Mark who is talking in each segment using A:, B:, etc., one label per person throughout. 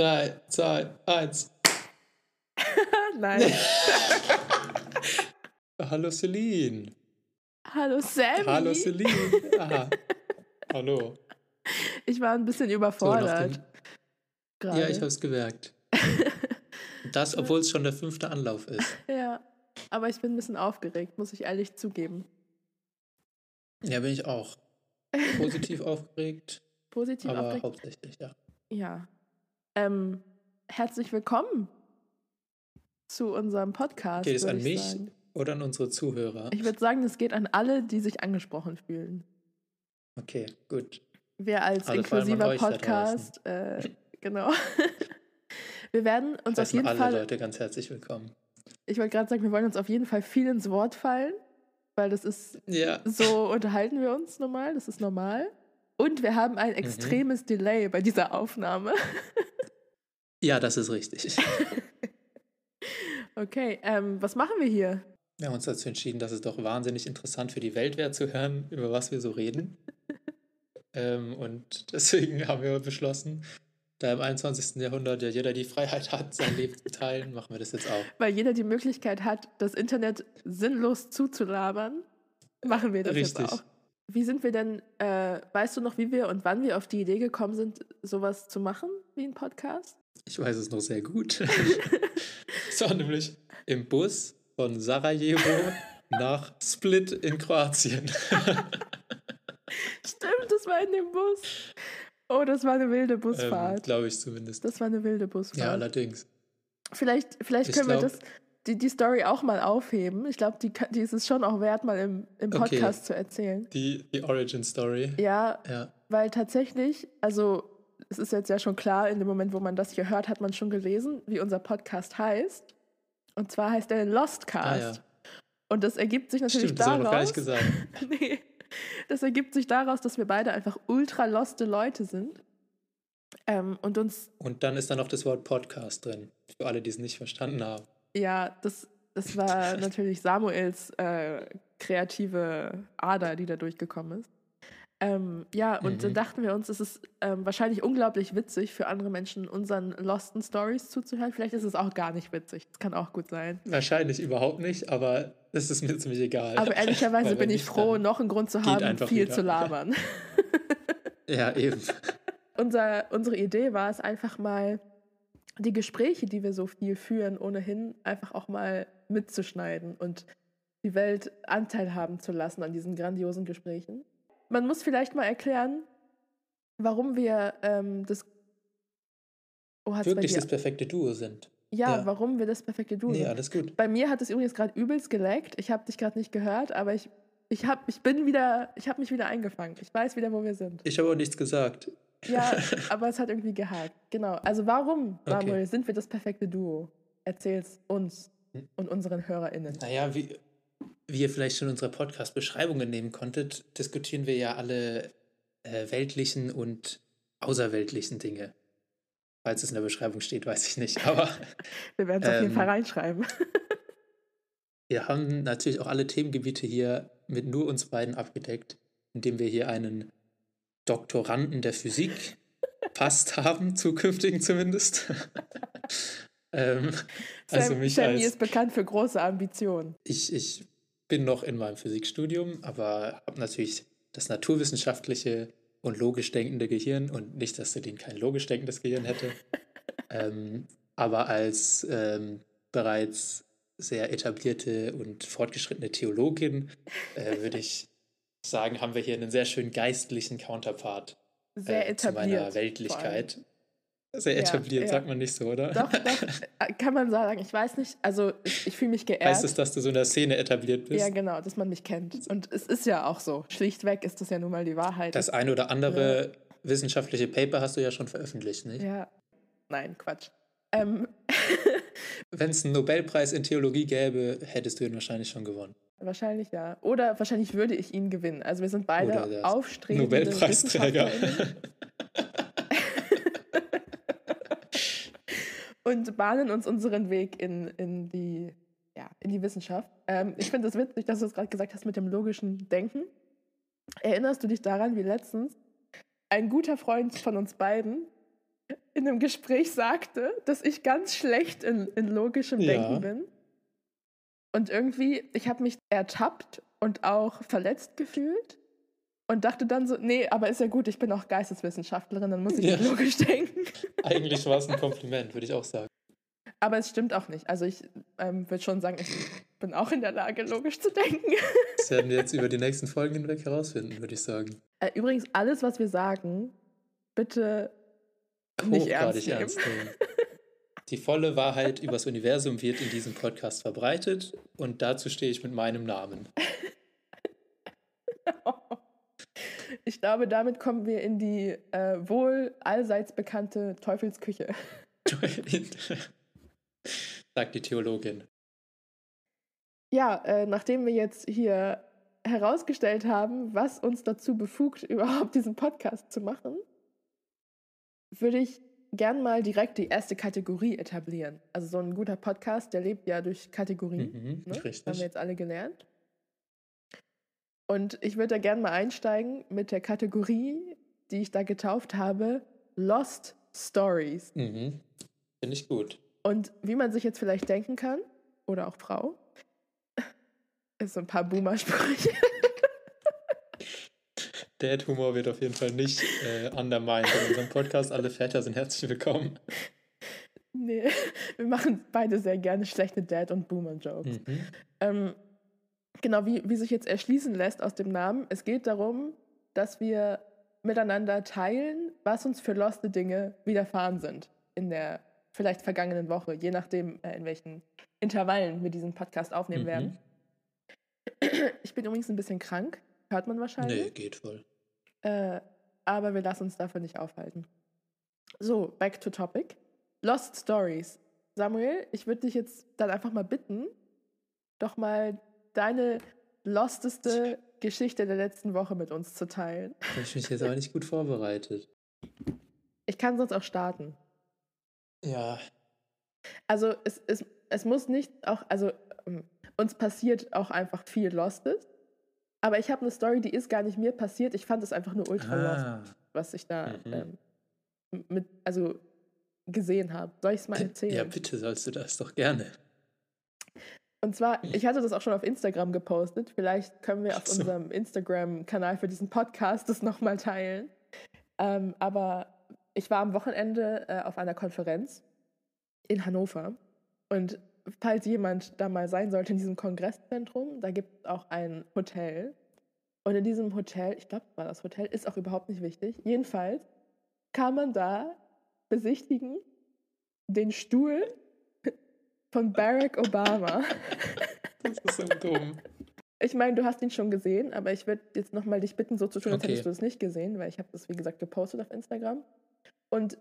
A: drei, zwei, eins.
B: Nein.
A: Hallo Celine.
B: Hallo Sammy.
A: Hallo Celine. Aha. Hallo.
B: Ich war ein bisschen
A: So,
B: überfordert.
A: den,
B: gerade.
A: ja, ich habe es gemerkt. Das, obwohl es schon der fünfte Anlauf ist.
B: Ja, aber ich bin ein bisschen aufgeregt, muss ich ehrlich zugeben.
A: Ja, bin ich auch. Positiv aufgeregt,
B: Positiv
A: aber
B: aufgeregt.
A: hauptsächlich, ja.
B: Ja. Ähm, herzlich willkommen zu unserem Podcast.
A: Geht es an
B: ich
A: mich
B: Sagen.
A: oder an unsere Zuhörer?
B: Ich würde sagen, es geht an alle, die sich angesprochen fühlen.
A: Okay, gut.
B: Wir als
A: Also
B: inklusiver Podcast, äh, genau. Wir werden uns auf jeden
A: alle
B: Fall,
A: Leute ganz herzlich willkommen.
B: ich wollte gerade sagen, wir wollen uns auf jeden Fall viel ins Wort fallen, weil das ist,
A: Ja,
B: so unterhalten wir uns normal, das ist normal. Und wir haben
A: Mhm.
B: ein extremes Delay bei dieser Aufnahme.
A: ja, das ist richtig.
B: Okay, ähm, was machen wir hier?
A: Wir haben uns dazu entschieden, dass es doch wahnsinnig interessant für die Welt wäre zu hören, über was wir so reden. ähm, und deswegen haben wir beschlossen, da im 21. Jahrhundert ja jeder die Freiheit hat, sein Leben zu teilen, machen wir das jetzt auch.
B: Weil jeder die Möglichkeit hat, das Internet sinnlos zuzulabern, machen wir das
A: Richtig.
B: jetzt auch. Wie sind wir denn, äh, weißt du noch, wie wir und wann wir auf die Idee gekommen sind, sowas zu machen wie ein Podcast?
A: Ich weiß es noch sehr gut. Es war nämlich im Bus von Sarajevo nach Split in Kroatien.
B: Stimmt, das war in dem Bus. Oh, das war eine wilde
A: ähm,
B: Busfahrt.
A: Glaube ich zumindest.
B: das war eine wilde Busfahrt.
A: Ja, allerdings.
B: vielleicht vielleicht
A: Ich
B: können wir
A: glaub-
B: das, die, die Story auch mal aufheben. Ich glaube, die, die ist es schon auch wert, mal im, im
A: Okay.
B: Podcast zu erzählen.
A: Die, die Origin Story.
B: Ja,
A: Ja.
B: Weil tatsächlich, also es ist jetzt ja schon klar, in dem Moment, wo man das hier hört, hat man schon gelesen, wie unser Podcast heißt. Und zwar heißt er Lostcast.
A: Ah, ja.
B: Und das ergibt sich natürlich
A: Stimmt, das haben wir noch gar
B: daraus.
A: nicht gesagt.
B: nee, das ergibt sich daraus, dass wir beide einfach ultra loste Leute sind. Ähm, und uns,
A: Und dann ist da noch das Wort Podcast drin, für alle, die es nicht verstanden haben.
B: Ja, das, das war natürlich Samuels äh, kreative Ader, die da durchgekommen ist. Ähm, ja, und dann
A: Mhm.
B: dachten wir uns, es ist ähm, wahrscheinlich unglaublich witzig für andere Menschen, unseren Losten Stories zuzuhören. Vielleicht ist es auch gar nicht witzig. Das kann auch gut sein.
A: Wahrscheinlich überhaupt nicht, aber das ist mir ziemlich egal.
B: Aber ehrlicherweise bin ich froh,
A: dann
B: noch einen Grund zu haben, viel
A: wieder.
B: zu labern.
A: Ja, eben.
B: Unser, unsere Idee war es einfach mal, die Gespräche, die wir so viel führen, ohnehin einfach auch mal mitzuschneiden und die Welt Anteil haben zu lassen an diesen grandiosen Gesprächen. Man muss vielleicht mal erklären, warum wir ähm, das. Oh,
A: Wirklich das perfekte Duo sind.
B: Ja,
A: ja.
B: warum wir das perfekte Duo
A: Nee,
B: sind.
A: alles gut.
B: Bei mir hat es übrigens gerade übelst geleckt. Ich habe dich gerade nicht gehört, aber ich, ich, hab, ich bin wieder, ich habe mich wieder eingefangen. Ich weiß wieder, wo wir sind.
A: Ich habe auch nichts gesagt.
B: Ja, aber es hat irgendwie gehakt. Genau. Also warum,
A: Okay.
B: Samuel, sind wir das perfekte Duo? Erzähl's uns und unseren HörerInnen.
A: Naja, wie, wie ihr vielleicht schon in unserer Podcast-Beschreibung entnehmen konntet, diskutieren wir ja alle äh, weltlichen und außerweltlichen Dinge. Falls es in der Beschreibung steht, weiß ich nicht. Aber
B: Wir werden es auf jeden
A: Ähm,
B: Fall reinschreiben.
A: wir haben natürlich auch alle Themengebiete hier mit nur uns beiden abgedeckt, indem wir hier einen Doktoranden der Physik fast haben, zukünftigen zumindest. ähm, also
B: Sam,
A: mich
B: Sammy
A: als
B: ist bekannt für große Ambitionen.
A: Ich, ich bin noch in meinem Physikstudium, aber habe natürlich das naturwissenschaftliche und logisch denkende Gehirn und nicht, dass Celine kein logisch denkendes Gehirn hätte. ähm, aber als ähm, bereits sehr etablierte und fortgeschrittene Theologin äh, würde ich sagen, haben wir hier einen sehr schön geistlichen Counterpart
B: Sehr
A: äh, zu
B: etabliert.
A: meiner
B: vor allem.
A: Weltlichkeit. Sehr
B: Ja,
A: etabliert,
B: ja.
A: sagt man nicht so, oder?
B: Doch, doch, äh, kann man sagen. Ich weiß nicht, also ich, ich fühle mich geehrt.
A: Heißt es, dass du so in der Szene etabliert bist?
B: ja, genau, dass man mich kennt. Und es ist ja auch so. Schlichtweg ist das ja nun mal die Wahrheit.
A: Das eine oder andere wissenschaftliche Paper hast du ja schon veröffentlicht, nicht?
B: ja. Nein, Quatsch. Ähm,
A: Wenn es einen Nobelpreis in Theologie gäbe, hättest du ihn wahrscheinlich schon gewonnen.
B: Wahrscheinlich ja. Oder wahrscheinlich würde ich ihn gewinnen. Also wir sind beide aufstrebende
A: Nobelpreisträger.
B: Und bahnen uns unseren Weg in, in, die, ja, in die Wissenschaft. Ähm, ich finde es witzig, dass du es gerade gesagt hast mit dem logischen Denken. Erinnerst du dich daran, wie letztens ein guter Freund von uns beiden in einem Gespräch sagte, dass ich ganz schlecht in, in logischem
A: Ja.
B: Denken bin. Und irgendwie, ich habe mich ertappt und auch verletzt gefühlt und dachte dann so, nee, aber ist ja gut, ich bin auch Geisteswissenschaftlerin, dann muss ich
A: Ja.
B: logisch denken.
A: Eigentlich war es ein Kompliment, würde ich auch sagen.
B: Aber es stimmt auch nicht. Also ich ähm, würde schon sagen, ich bin auch in der Lage, logisch zu denken.
A: Das werden wir jetzt über die nächsten Folgen hinweg herausfinden, würde ich sagen.
B: Äh, übrigens, alles, was wir sagen, bitte nicht ernst nehmen.
A: nehmen. Die volle Wahrheit übers Universum wird in diesem Podcast verbreitet und dazu stehe ich mit meinem Namen.
B: Ich glaube, damit kommen wir in die äh, wohl allseits bekannte Teufelsküche.
A: Sagt die Theologin.
B: Ja, äh, nachdem wir jetzt hier herausgestellt haben, was uns dazu befugt, überhaupt diesen Podcast zu machen, würde ich gern mal direkt die erste Kategorie etablieren. Also so ein guter Podcast, der lebt ja durch Kategorien.
A: Mhm,
B: Ne? Haben wir
A: richtig.
B: jetzt alle gelernt. Und ich würde da gerne mal einsteigen mit der Kategorie, die ich da getauft habe, Lost Stories.
A: Mhm. Finde ich gut.
B: Und wie man sich jetzt vielleicht denken kann, oder auch Frau, ist so ein paar Boomer-Sprüche.
A: Dad-Humor wird auf jeden Fall nicht äh, undermined in unserem Podcast. Alle Väter sind herzlich willkommen.
B: nee, wir machen beide sehr gerne schlechte Dad- und Boomer-Jokes.
A: Mhm.
B: Ähm, genau, wie, wie sich jetzt erschließen lässt aus dem Namen, es geht darum, dass wir miteinander teilen, was uns für loste Dinge widerfahren sind in der vielleicht vergangenen Woche, je nachdem, äh, in welchen Intervallen wir diesen Podcast aufnehmen
A: Mhm.
B: werden. Ich bin übrigens ein bisschen krank, hört man wahrscheinlich.
A: Nee, geht voll.
B: Äh, aber wir lassen uns davon nicht aufhalten. So, back to topic. Lost Stories. Samuel, ich würde dich jetzt dann einfach mal bitten, doch mal deine losteste Geschichte der letzten Woche mit uns zu teilen.
A: Habe ich mich jetzt aber nicht gut vorbereitet.
B: Ich kann sonst auch starten.
A: Ja,
B: Also es, es, es muss nicht auch, also ähm, uns passiert auch einfach viel Lostes. Aber ich habe eine Story, die ist gar nicht mir passiert. Ich fand es einfach nur ultra lost.
A: ah,
B: was ich da
A: Mhm.
B: ähm, mit, also gesehen habe. Soll ich es mal erzählen?
A: ja, bitte sollst du das doch gerne.
B: Und zwar, ich hatte das auch schon auf Instagram gepostet. Vielleicht können wir auf
A: so.
B: unserem Instagram-Kanal für diesen Podcast das nochmal teilen. Ähm, aber ich war am Wochenende äh, auf einer Konferenz in Hannover. Und falls jemand da mal sein sollte in diesem Kongresszentrum, da gibt es auch ein Hotel. Und in diesem Hotel, ich glaube, war das Hotel, ist auch überhaupt nicht wichtig. Jedenfalls kann man da besichtigen den Stuhl von Barack Obama.
A: Das ist so dumm.
B: Ich meine, du hast ihn schon gesehen, aber ich würde jetzt nochmal dich bitten, so zu tun, als
A: Okay.
B: hättest du es nicht gesehen, weil ich habe das, wie gesagt, gepostet auf Instagram. Und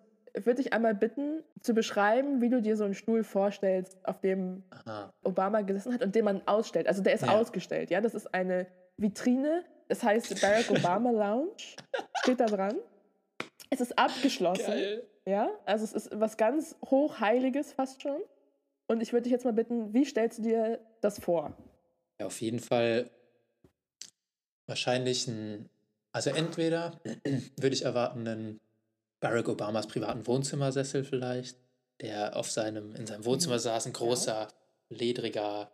B: würde dich einmal bitten, zu beschreiben, wie du dir so einen Stuhl vorstellst, auf dem
A: Aha.
B: Obama gesessen hat und den man ausstellt. Also der ist
A: Ja.
B: ausgestellt, ja. Das ist eine Vitrine, das heißt Barack Obama Lounge, steht da dran. Es ist abgeschlossen.
A: Geil.
B: Ja, also es ist was ganz Hochheiliges fast schon. Und ich würde dich jetzt mal bitten, wie stellst du dir das vor?
A: Ja, auf jeden Fall wahrscheinlich ein, also entweder würde ich erwarten, einen Barack Obamas privaten Wohnzimmersessel vielleicht, der auf seinem, in seinem Wohnzimmer saß, ein großer, ledriger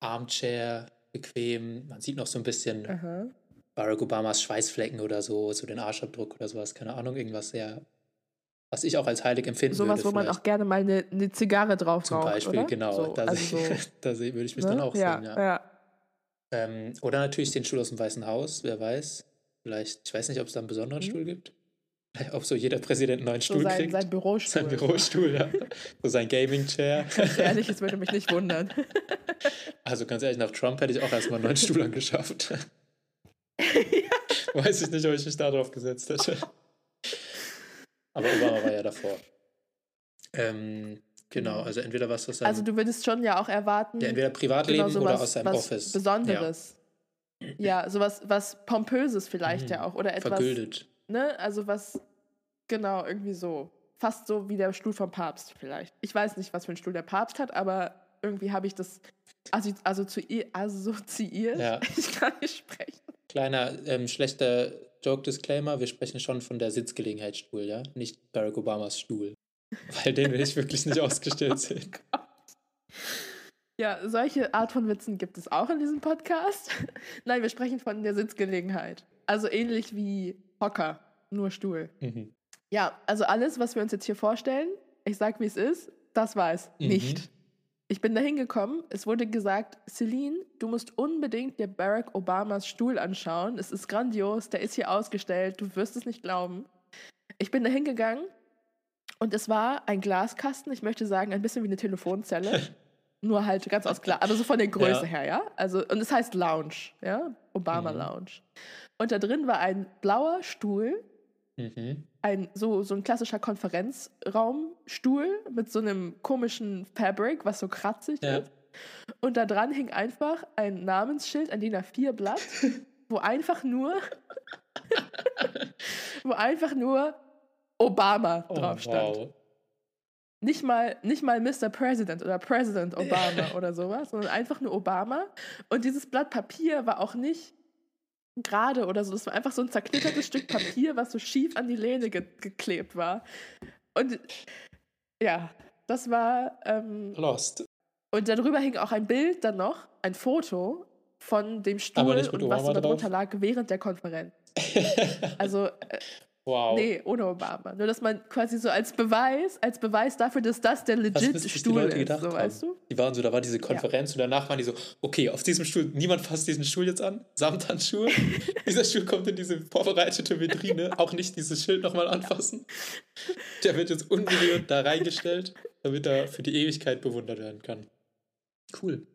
A: Armchair, bequem. Man sieht noch so ein bisschen
B: Aha.
A: Barack Obamas Schweißflecken oder so, so den Arschabdruck oder sowas, keine Ahnung, irgendwas sehr, was ich auch als heilig empfinden
B: Sowas,
A: würde.
B: wo man
A: vielleicht.
B: auch gerne mal eine, eine Zigarre drauf
A: Zum
B: raucht,
A: Beispiel,
B: oder?
A: genau.
B: So,
A: da
B: also
A: sehe
B: so,
A: da sehe- würde ich mich
B: ne?
A: dann auch
B: ja,
A: sehen, ja.
B: ja.
A: Ähm, oder natürlich den Stuhl aus dem Weißen Haus, wer weiß. Vielleicht, ich weiß nicht, ob es da einen besonderen
B: Mhm.
A: Stuhl gibt. Ob so jeder Präsident einen neuen
B: So
A: Stuhl
B: sein,
A: kriegt.
B: sein Bürostuhl.
A: Sein Bürostuhl, ja. So sein Gaming-Chair.
B: Ganz ehrlich, es würde mich nicht wundern.
A: Also ganz ehrlich, nach Trump hätte ich auch erstmal einen neuen Stuhl angeschafft. Weiß ich nicht, ob ich mich da drauf gesetzt hätte. Aber Obama war ja davor. Ähm, genau, also entweder was aus seinem
B: Also du würdest schon ja auch erwarten,
A: ja, entweder Privatleben
B: genau
A: oder aus seinem
B: was
A: Office.
B: Besonderes. Ja, sowas was Pompöses vielleicht
A: Mhm.
B: ja auch. Oder
A: Ja,
B: etwas,
A: vergüldet.
B: Ne? Also was, genau, irgendwie so. Fast so wie der Stuhl vom Papst vielleicht. Ich weiß nicht, was für einen Stuhl der Papst hat, aber irgendwie habe ich das assozi assozi assoziiert.
A: Ja.
B: Ich kann nicht sprechen.
A: Kleiner, ähm, schlechter Joke Disclaimer, wir sprechen schon von der Sitzgelegenheitsstuhl, ja? Nicht Barack Obamas Stuhl. Weil den will ich wirklich nicht ausgestellt sehen.
B: Ja, solche Art von Witzen gibt es auch in diesem Podcast. Nein, wir sprechen von der Sitzgelegenheit. Also ähnlich wie Hocker, nur Stuhl.
A: Mhm.
B: Ja, also alles, was wir uns jetzt hier vorstellen, ich sag, wie es ist, das war es
A: Mhm.
B: nicht. Ich bin da hingekommen, es wurde gesagt, Celine, du musst unbedingt dir Barack Obamas Stuhl anschauen. Es ist grandios, der ist hier ausgestellt, du wirst es nicht glauben. Ich bin da hingegangen und es war ein Glaskasten, ich möchte sagen, ein bisschen wie eine Telefonzelle. Nur halt ganz aus Glas, aber so von der Größe
A: Ja.
B: her, ja. Also, und es heißt Lounge, ja, Obama
A: Mhm.
B: Lounge. Und da drin war ein blauer Stuhl,
A: Mhm.
B: ein so, so ein klassischer Konferenzraumstuhl mit so einem komischen Fabric, was so kratzig
A: Ja.
B: ist. Und da dran hing einfach ein Namensschild, ein DIN A4 Blatt, wo einfach nur, wo einfach nur Obama
A: Oh,
B: drauf stand.
A: wow.
B: Nicht mal, nicht mal Mr. President oder President Obama oder sowas, sondern einfach nur Obama. Und dieses Blatt Papier war auch nicht gerade oder so. Das war einfach so ein zerknittertes Stück Papier, was so schief an die Lehne ge geklebt war. Und ja, das war. Ähm,
A: Lost.
B: und darüber hing auch ein Bild dann noch, ein Foto von dem Stuhl und was darunter
A: drauf?
B: lag während der Konferenz. Also äh,
A: wow.
B: Nee, ohne Obama. Nur, dass man quasi so als Beweis, als Beweis dafür, dass das der
A: Was
B: legit
A: die
B: Stuhl
A: Leute
B: ist, so
A: haben?
B: weißt du?
A: Die waren so, da war diese Konferenz und danach waren die so, okay, auf diesem Stuhl, niemand fasst diesen Stuhl jetzt an, Samthandschuhe. Dieser Stuhl kommt in diese vorbereitete Vitrine, auch nicht dieses Schild nochmal anfassen. Der wird jetzt unberührt da reingestellt, damit er für die Ewigkeit bewundert werden kann. Cool.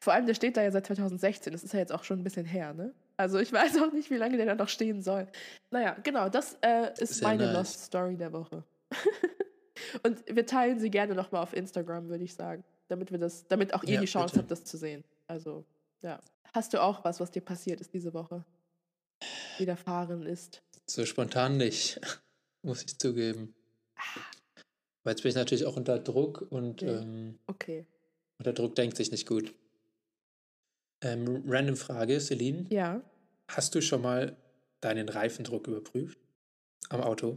B: Vor allem, der steht da ja seit 2016. Das ist ja jetzt auch schon ein bisschen her, ne? Also ich weiß auch nicht, wie lange der da noch stehen soll. Naja, genau, das äh, ist
A: Sehr
B: meine
A: nice.
B: Lost Story der Woche. Und wir teilen sie gerne nochmal auf Instagram, würde ich sagen. Damit wir das, damit auch ihr
A: Ja,
B: die Chance
A: bitte.
B: habt, das zu sehen. Also, ja. Hast du auch was, was dir passiert ist diese Woche? Widerfahren ist.
A: So spontan nicht, muss ich zugeben. Weil jetzt bin ich natürlich auch unter Druck und
B: Ja.
A: ähm,
B: Okay.
A: unter Druck denkt sich nicht gut. Ähm, random Frage, Celine.
B: Ja.
A: Hast du schon mal deinen Reifendruck überprüft? Am Auto?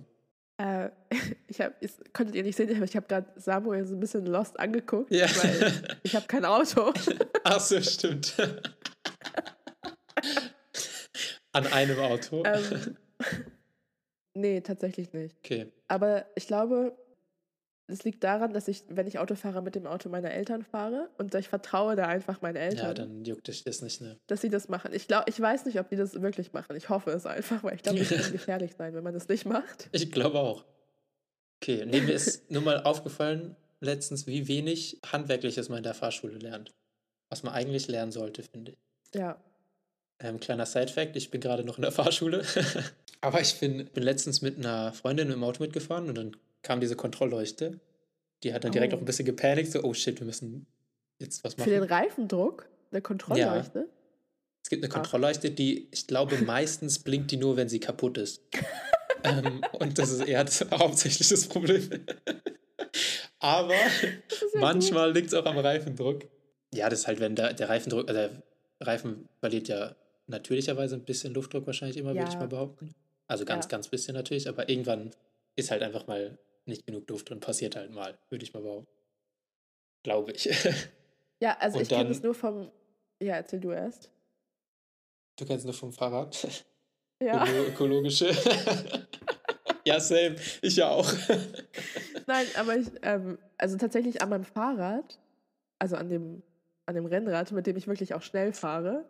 B: Äh, ich hab, es konntet ihr nicht sehen, aber ich habe gerade Samuel so ein bisschen lost angeguckt,
A: Ja.
B: weil ich habe kein Auto.
A: Ach so, stimmt. An einem Auto.
B: ähm, nee, tatsächlich nicht.
A: Okay.
B: Aber ich glaube, es liegt daran, dass ich, wenn ich Auto fahre, mit dem Auto meiner Eltern fahre und ich vertraue da einfach meinen Eltern,
A: Ja, dann juckt dich das nicht, ne?
B: dass sie das machen. Ich glaube, ich weiß nicht, ob die das wirklich machen. Ich hoffe es einfach, weil ich glaube, es kann gefährlich sein, wenn man das nicht macht.
A: Ich glaube auch. Okay, nee, mir ist nur mal aufgefallen letztens, wie wenig Handwerkliches man in der Fahrschule lernt. Was man eigentlich lernen sollte, finde ich.
B: Ja.
A: Ähm, kleiner Side-Fact, ich bin gerade noch in der Fahrschule. Aber ich bin, bin letztens mit einer Freundin im Auto mitgefahren und dann kam diese Kontrollleuchte. Die hat dann direkt
B: Oh.
A: auch ein bisschen gepanikt, so, oh shit, wir müssen jetzt was
B: Für den
A: machen.
B: Reifendruck, der Kontrollleuchte.
A: Es gibt eine. Kontrollleuchte, die, ich glaube, meistens blinkt die nur, wenn sie kaputt ist. ähm, und das ist eher das, hauptsächlich das Problem. Aber
B: ja
A: manchmal liegt es auch am Reifendruck. Ja, das ist halt, wenn der, der Reifendruck, also der Reifen verliert ja natürlicherweise ein bisschen Luftdruck wahrscheinlich immer, würde ich
B: Ja.
A: mal behaupten. Also ganz,
B: Ja.
A: ganz bisschen natürlich, aber irgendwann ist halt einfach mal nicht genug Luft drin, passiert halt mal, würde ich mal behaupten. Glaube ich.
B: Ja, also
A: Und
B: ich kenne das nur vom. Ja, erzähl du erst.
A: Du kennst nur vom Fahrrad.
B: Ja.
A: Öko- Ökologische. ja, same. Ich ja auch.
B: Nein, aber ich, ähm, also tatsächlich an meinem Fahrrad, also an dem, an dem Rennrad, mit dem ich wirklich auch schnell fahre,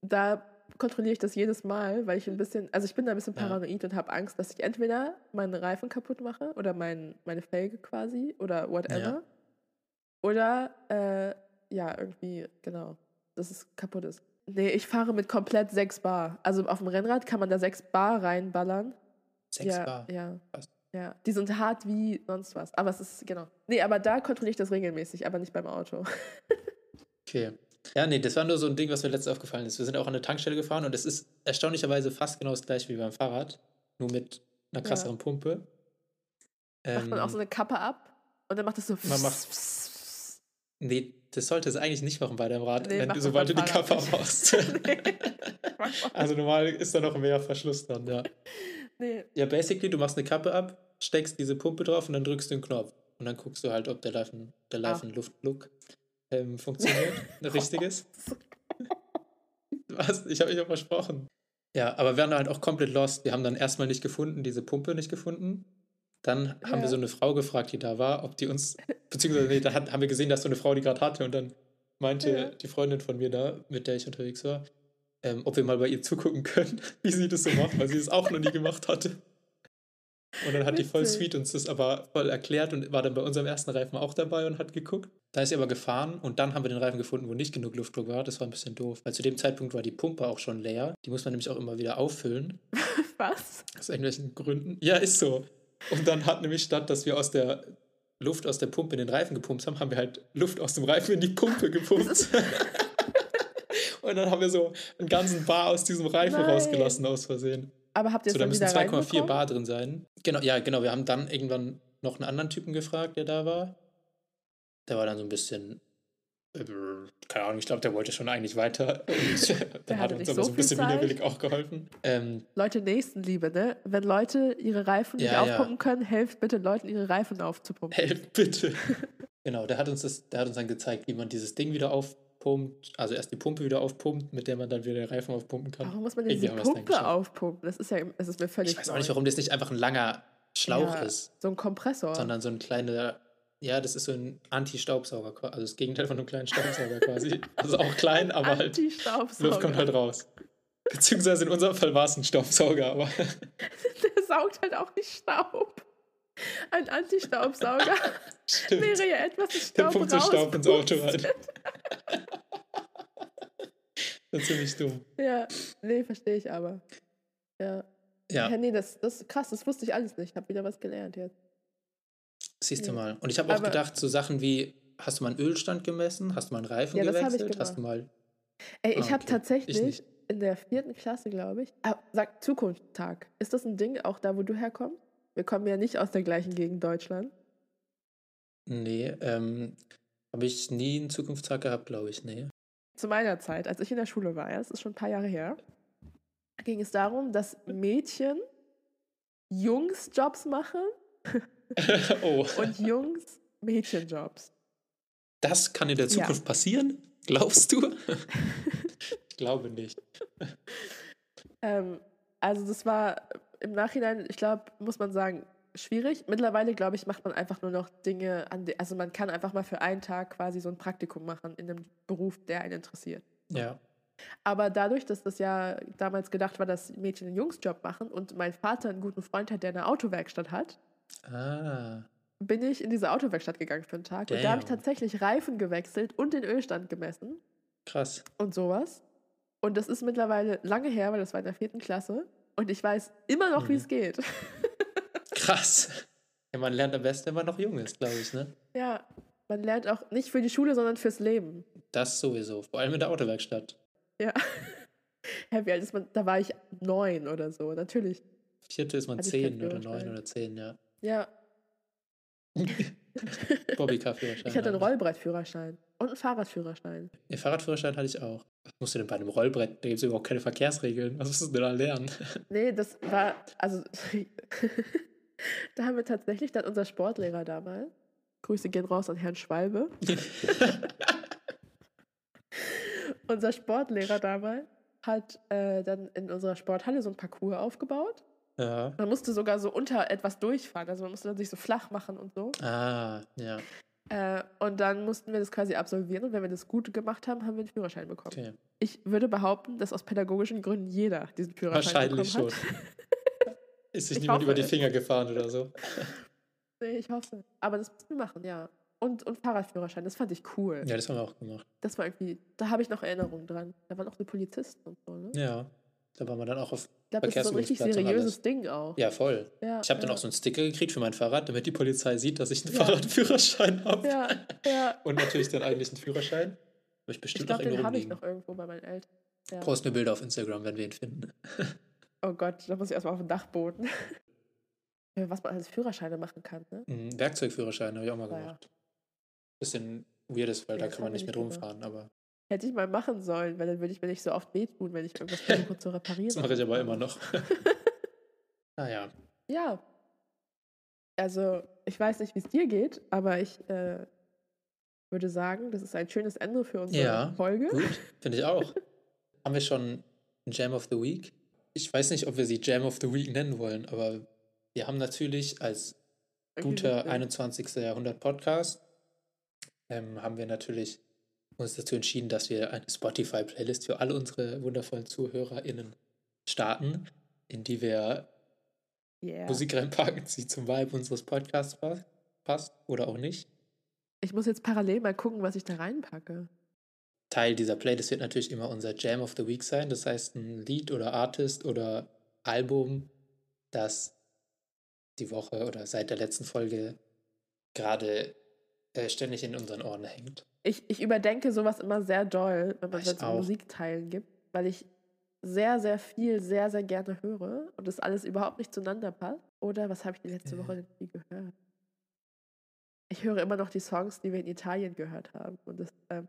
B: da kontrolliere ich das jedes Mal, weil ich ein bisschen, also ich bin da ein bisschen
A: Ja.
B: paranoid und habe Angst, dass ich entweder meinen Reifen kaputt mache oder mein, meine Felge quasi oder whatever.
A: Ja.
B: Oder, äh, ja, irgendwie, genau, dass es kaputt ist. Nee, ich fahre mit komplett 6 Bar. Also auf dem Rennrad kann man da 6 Bar reinballern.
A: Sechs
B: ja,
A: Bar.
B: Ja.
A: Krass.
B: Ja, die sind hart wie sonst was. Aber es ist, genau. Nee, aber da kontrolliere ich das regelmäßig, aber nicht beim Auto.
A: Okay. Ja, nee, das war nur so ein Ding, was mir letztens aufgefallen ist. Wir sind auch an eine Tankstelle gefahren und es ist erstaunlicherweise fast genau das gleiche wie beim Fahrrad, nur mit einer
B: Ja.
A: krasseren Pumpe.
B: Macht man auch
A: Ähm,
B: so eine Kappe ab und dann macht es so.
A: Man macht- Nee, das sollte es eigentlich nicht machen bei deinem Rad,
B: Nee,
A: wenn du, sobald du die
B: Fahrrad
A: Kappa
B: nicht.
A: machst.
B: Nee.
A: Also normal ist da noch mehr Verschluss dran, ja.
B: Nee.
A: Ja, basically, du machst eine Kappe ab, steckst diese Pumpe drauf und dann drückst du den Knopf. Und dann guckst du halt, ob der Reifen, der
B: Ah.
A: Reifenluftdruck ähm, funktioniert. Ein richtiges. Was? Ich habe mich auch versprochen. Ja, aber wir waren halt auch komplett lost. Wir haben dann erstmal nicht gefunden, diese Pumpe nicht gefunden. Dann haben wir
B: Ja.
A: so eine Frau gefragt, die da war, ob die uns, beziehungsweise nee, da hat, haben wir gesehen, dass so eine Frau die gerade hatte und dann meinte
B: Ja.
A: die Freundin von mir da, mit der ich unterwegs war, ähm, ob wir mal bei ihr zugucken können, wie sie das so macht, weil sie es auch noch nie gemacht hatte. Und dann hat die voll
B: Witzig.
A: sweet uns das aber voll erklärt und war dann bei unserem ersten Reifen auch dabei und hat geguckt. Da ist sie aber gefahren und dann haben wir den Reifen gefunden, wo nicht genug Luftdruck war. Das war ein bisschen doof, weil zu dem Zeitpunkt war die Pumpe auch schon leer. Die muss man nämlich auch immer wieder auffüllen.
B: Was?
A: Aus irgendwelchen Gründen. Ja, ist so. Und dann hat nämlich statt, dass wir aus der Luft aus der Pumpe in den Reifen gepumpt haben, haben wir halt Luft aus dem Reifen in die Pumpe gepumpt. und dann haben wir so einen ganzen Bar aus diesem Reifen
B: Nein.
A: rausgelassen aus Versehen.
B: Aber habt ihr
A: So,
B: es
A: da
B: dann
A: müssen
B: wieder
A: 2,4
B: reinbekommen?
A: Bar drin sein. Genau, ja, genau. Wir haben dann irgendwann noch einen anderen Typen gefragt, der da war. Der war dann so ein bisschen, äh, keine Ahnung, ich glaube, der wollte schon eigentlich weiter. Dann hat uns aber
B: so
A: so ein bisschen
B: Zeit.
A: widerwillig auch geholfen. Ähm,
B: Leute, Nächstenliebe, ne? Wenn Leute ihre Reifen nicht
A: Ja, ja.
B: aufpumpen können, helft bitte Leuten, ihre Reifen aufzupumpen.
A: helft bitte. genau, der hat uns das, der hat uns dann gezeigt, wie man dieses Ding wieder aufpumpt, also erst die Pumpe wieder aufpumpt, mit der man dann wieder den Reifen aufpumpen kann.
B: Warum muss man denn
A: dann
B: Pumpe aufpumpen? Das ist ja, das ist mir völlig
A: Ich weiß auch nicht, warum das nicht einfach ein langer Schlauch
B: Ja,
A: ist.
B: So ein Kompressor.
A: sondern so ein kleiner, ja, das ist so ein Anti-Staubsauger, also das Gegenteil von einem kleinen Staubsauger quasi. Also auch klein, aber halt. Luft kommt halt raus. Beziehungsweise in unserem Fall war es ein Staubsauger, aber
B: Der saugt halt auch nicht Staub. Ein Anti-Staubsauger wäre ja etwas, das
A: Der
B: Staub
A: pumpt so Staub ins Auto
B: rauspustet.
A: Das ist ziemlich dumm.
B: Ja, nee, verstehe ich aber. Ja. Ja,
A: Ja,
B: nee, das, das ist krass, das wusste ich alles nicht. Ich habe wieder was gelernt jetzt.
A: siehst du
B: nee.
A: mal. Und ich habe auch gedacht, so Sachen wie, hast du mal einen Ölstand gemessen? Hast du mal einen Reifen
B: Ja, das hab ich
A: gewechselt? Hast du mal.
B: Ey, ich
A: Ah,
B: habe
A: okay.
B: tatsächlich
A: Ich
B: in der vierten Klasse, glaube ich, ah, sag Zukunftstag. Ist das ein Ding, auch da, wo du herkommst? Wir kommen ja nicht aus der gleichen Gegend Deutschland.
A: Nee, ähm, habe ich nie einen Zukunftstag gehabt, glaube ich. Nee.
B: Zu meiner Zeit, als ich in der Schule war, ja, das ist schon ein paar Jahre her, ging es darum, dass Mädchen Jungs Jobs machen
A: oh,
B: und Jungs Mädchenjobs.
A: das kann in der
B: Ja.
A: Zukunft passieren? Glaubst du? ich glaube nicht.
B: Ähm, also das war im Nachhinein, ich glaube, muss man sagen, schwierig. Mittlerweile, glaube ich, macht man einfach nur noch Dinge, an also man kann einfach mal für einen Tag quasi so ein Praktikum machen in einem Beruf, der einen interessiert.
A: Ja.
B: Aber dadurch, dass das ja damals gedacht war, dass Mädchen einen Jungsjob machen und mein Vater einen guten Freund hat, der eine Autowerkstatt hat,
A: Ah,
B: bin ich in diese Autowerkstatt gegangen für einen Tag. Und da habe ich
A: Damn.
B: tatsächlich Reifen gewechselt und den Ölstand gemessen
A: krass.
B: und sowas. Und das ist mittlerweile lange her, weil das war in der vierten Klasse. Und ich weiß immer noch, wie
A: Mhm.
B: es geht.
A: Krass. Ja, man lernt am besten, wenn man noch jung ist, glaube ich, ne?
B: Ja, man lernt auch nicht für die Schule, sondern fürs Leben.
A: Das sowieso. Vor allem in der Autowerkstatt.
B: Ja. Hä, wie alt ist man? Da war ich neun oder so, natürlich.
A: Vierte ist man
B: Hatte
A: zehn oder neun oder zehn, ja.
B: Ja,
A: Bobby Führerschein.
B: ich hatte einen Rollbrettführerschein und einen Fahrradführerschein.
A: Den Fahrradführerschein hatte ich auch. Was musst du denn bei einem Rollbrett? Da gibt es überhaupt keine Verkehrsregeln. Was musst du denn da lernen?
B: Nee, das war, also, da haben wir tatsächlich dann unser Sportlehrer damals, Grüße gehen raus an Herrn Schwalbe, unser Sportlehrer damals hat äh, dann in unserer Sporthalle so ein Parcours aufgebaut.
A: ja.
B: Man musste sogar so unter etwas durchfahren, also man musste dann sich so flach machen und so.
A: Ah, ja.
B: Äh, und dann mussten wir das quasi absolvieren und wenn wir das gut gemacht haben, haben wir den Führerschein bekommen.
A: Okay.
B: Ich würde behaupten, dass aus pädagogischen Gründen jeder diesen Führerschein
A: Wahrscheinlich
B: bekommen
A: schon.
B: hat.
A: Ist sich
B: Ich
A: niemand über die. Finger gefahren oder so?
B: Nee, ich hoffe. Aber das mussten wir machen, ja. Und, und Fahrradführerschein, das fand ich cool.
A: Ja, das haben wir auch gemacht.
B: Das war irgendwie, da habe ich noch Erinnerungen dran. Da waren auch so Polizisten und so, ne?
A: Ja. Da waren wir dann auch auf.
B: Ich glaube, das ist so ein richtig seriöses. Ding auch.
A: Ja, voll.
B: ja
A: Ich habe dann
B: ja.
A: auch so einen Sticker gekriegt für mein Fahrrad, damit die Polizei sieht, dass ich einen
B: Ja.
A: Fahrradführerschein habe.
B: Ja, ja.
A: Und natürlich den eigentlichen Führerschein. Habe ich
B: Ich
A: bestimmt
B: glaube,
A: noch
B: den
A: irgendwo
B: habe ich noch irgendwo bei meinen Eltern. Ja.
A: Post mir Bilder auf Instagram, wenn wir ihn finden.
B: Oh Gott, da muss ich erstmal auf den Dachboden. Ja, Was man als Führerscheine machen kann, ne?
A: Mhm, Werkzeugführerschein habe ich auch mal
B: Ah, ja.
A: gemacht. Bisschen weird ist, weil
B: Ja,
A: da kann man nicht mit
B: nicht gemacht.
A: rumfahren. Aber
B: Hätte ich mal machen sollen, weil dann würde ich mir nicht so oft wehtun, wenn ich irgendwas versuche zu reparieren.
A: das mache ich aber immer noch. naja,
B: Ja. Also, ich weiß nicht, wie es dir geht, aber ich äh, würde sagen, das ist ein schönes Ende für unsere
A: Ja,
B: Folge.
A: gut, finde ich auch. Haben wir schon Jam of the Week? Ich weiß nicht, ob wir sie Jam of the Week nennen wollen, aber wir haben natürlich als guter
B: wichtig.
A: 21. Jahrhundert Podcast ähm, haben wir natürlich uns dazu entschieden, dass wir eine Spotify-Playlist für alle unsere wundervollen ZuhörerInnen starten, in die wir
B: Yeah.
A: Musik reinpacken, die zum Vibe unseres Podcasts pa- passt oder auch nicht.
B: Ich muss jetzt parallel mal gucken, was ich da reinpacke.
A: Teil dieser Playlist wird natürlich immer unser Jam of the Week sein. Das heißt, ein Lied oder Artist oder Album, das die Woche oder seit der letzten Folge gerade äh, ständig in unseren Ohren hängt.
B: Ich, ich überdenke sowas immer sehr doll, wenn man so
A: auch.
B: Musikteilen gibt, weil ich sehr, sehr viel, sehr, sehr gerne höre und das alles überhaupt nicht zueinander passt. Oder was habe ich die letzte
A: Ja.
B: Woche denn viel gehört? Ich höre immer noch die Songs, die wir in Italien gehört haben. Und das ähm,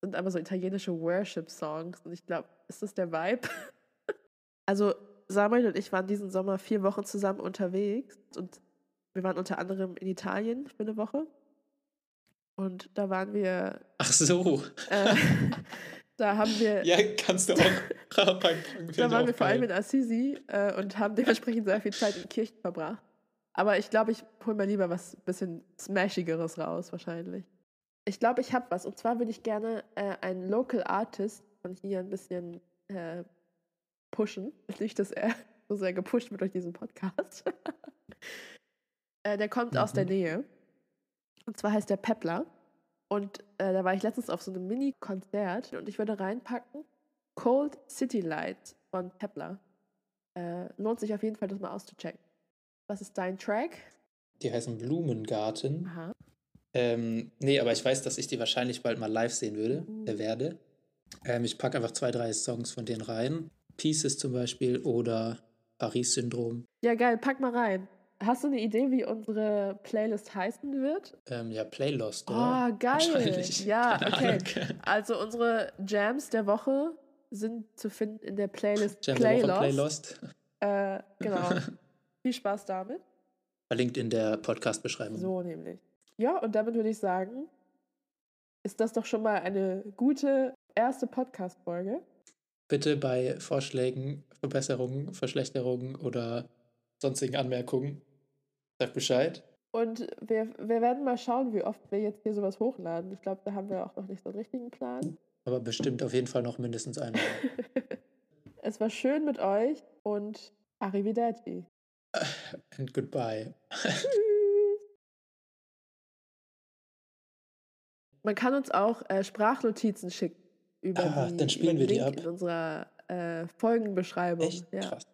B: sind aber so italienische Worship-Songs. Und ich glaube, ist das der Vibe? also Samuel und ich waren diesen Sommer vier Wochen zusammen unterwegs und wir waren unter anderem in Italien für eine Woche. Und da waren wir
A: Ach so.
B: äh, da haben wir,
A: Ja, kannst du auch
B: da waren wir vor allem in Assisi äh, und haben dementsprechend sehr viel Zeit in Kirchen verbracht. Aber ich glaube, ich hole mir lieber was bisschen Smashigeres raus, wahrscheinlich. Ich glaube, ich habe was. Und zwar würde ich gerne äh, einen Local Artist von hier ein bisschen äh, pushen. Nicht, dass er so sehr gepusht wird durch diesen Podcast. äh, der kommt aus der
A: Mhm.
B: Nähe. Und zwar heißt der Pepler. Und äh, da war ich letztens auf so einem Mini-Konzert und ich würde reinpacken Cold City Lights von Pepler. Äh, lohnt sich auf jeden Fall, das mal auszuchecken. Was ist dein Track?
A: Die heißen Blumengarten.
B: Aha.
A: Ähm, nee, aber ich weiß, dass ich die wahrscheinlich bald mal live sehen würde,
B: Mhm.
A: äh, werde. Ähm, ich packe einfach zwei, drei Songs von denen rein. Pieces zum Beispiel oder Paris-Syndrom.
B: Ja, geil, pack mal rein. Hast du eine Idee, wie unsere Playlist heißen wird?
A: Ähm, ja, Playlost, oder?
B: Ah, geil.
A: Wahrscheinlich.
B: Ja, okay. Also unsere Jams der Woche sind zu finden in der Playlist
A: Jam der Woche
B: Playlost.
A: Playlost.
B: Äh, genau. Viel Spaß damit.
A: Verlinkt in der Podcast-Beschreibung.
B: So nämlich. Ja, und damit würde ich sagen, ist das doch schon mal eine gute erste Podcast-Folge.
A: Bitte bei Vorschlägen, Verbesserungen, Verschlechterungen oder sonstigen Anmerkungen sagt Bescheid.
B: Und wir, wir werden mal schauen, wie oft wir jetzt hier sowas hochladen. Ich glaube, da haben wir auch noch nicht so einen richtigen Plan.
A: Aber bestimmt auf jeden Fall noch mindestens einmal.
B: es war schön mit euch und arrivederci.
A: And goodbye.
B: Man kann uns auch äh, Sprachnotizen schicken über
A: Ah,
B: die,
A: dann spielen
B: über den
A: wir die ab.
B: in unserer äh, Folgenbeschreibung.
A: Echt
B: Ja.
A: krass.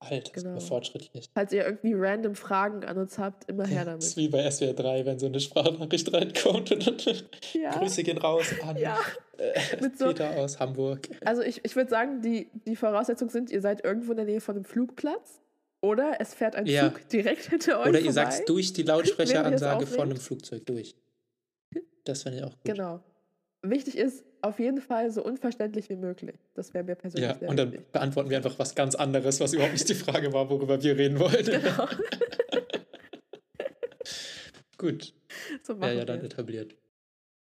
A: Alter, das
B: Genau.
A: ist fortschrittlich.
B: Falls ihr irgendwie random Fragen an uns habt, immer her
A: Das ist
B: damit.
A: wie bei SWR 3, wenn so eine Sprachnachricht reinkommt und dann
B: Ja.
A: Grüße gehen raus an
B: Ja.
A: äh,
B: so-
A: Peter aus Hamburg.
B: Also ich, ich würde sagen, die, die Voraussetzungen sind, ihr seid irgendwo in der Nähe von einem Flugplatz oder es fährt ein
A: Ja.
B: Zug direkt hinter euch
A: Oder ihr
B: vorbei.
A: sagt es durch die Lautsprecheransage von einem. Flugzeug durch. Das finde ich auch gut.
B: Genau. Wichtig ist auf jeden Fall so unverständlich wie möglich. Das wäre mir persönlich
A: Ja,
B: sehr
A: und dann
B: wichtig.
A: beantworten wir einfach was ganz anderes, was überhaupt nicht die Frage war, worüber wir reden wollen.
B: Genau.
A: Gut.
B: so
A: Ja, ja, dann etabliert.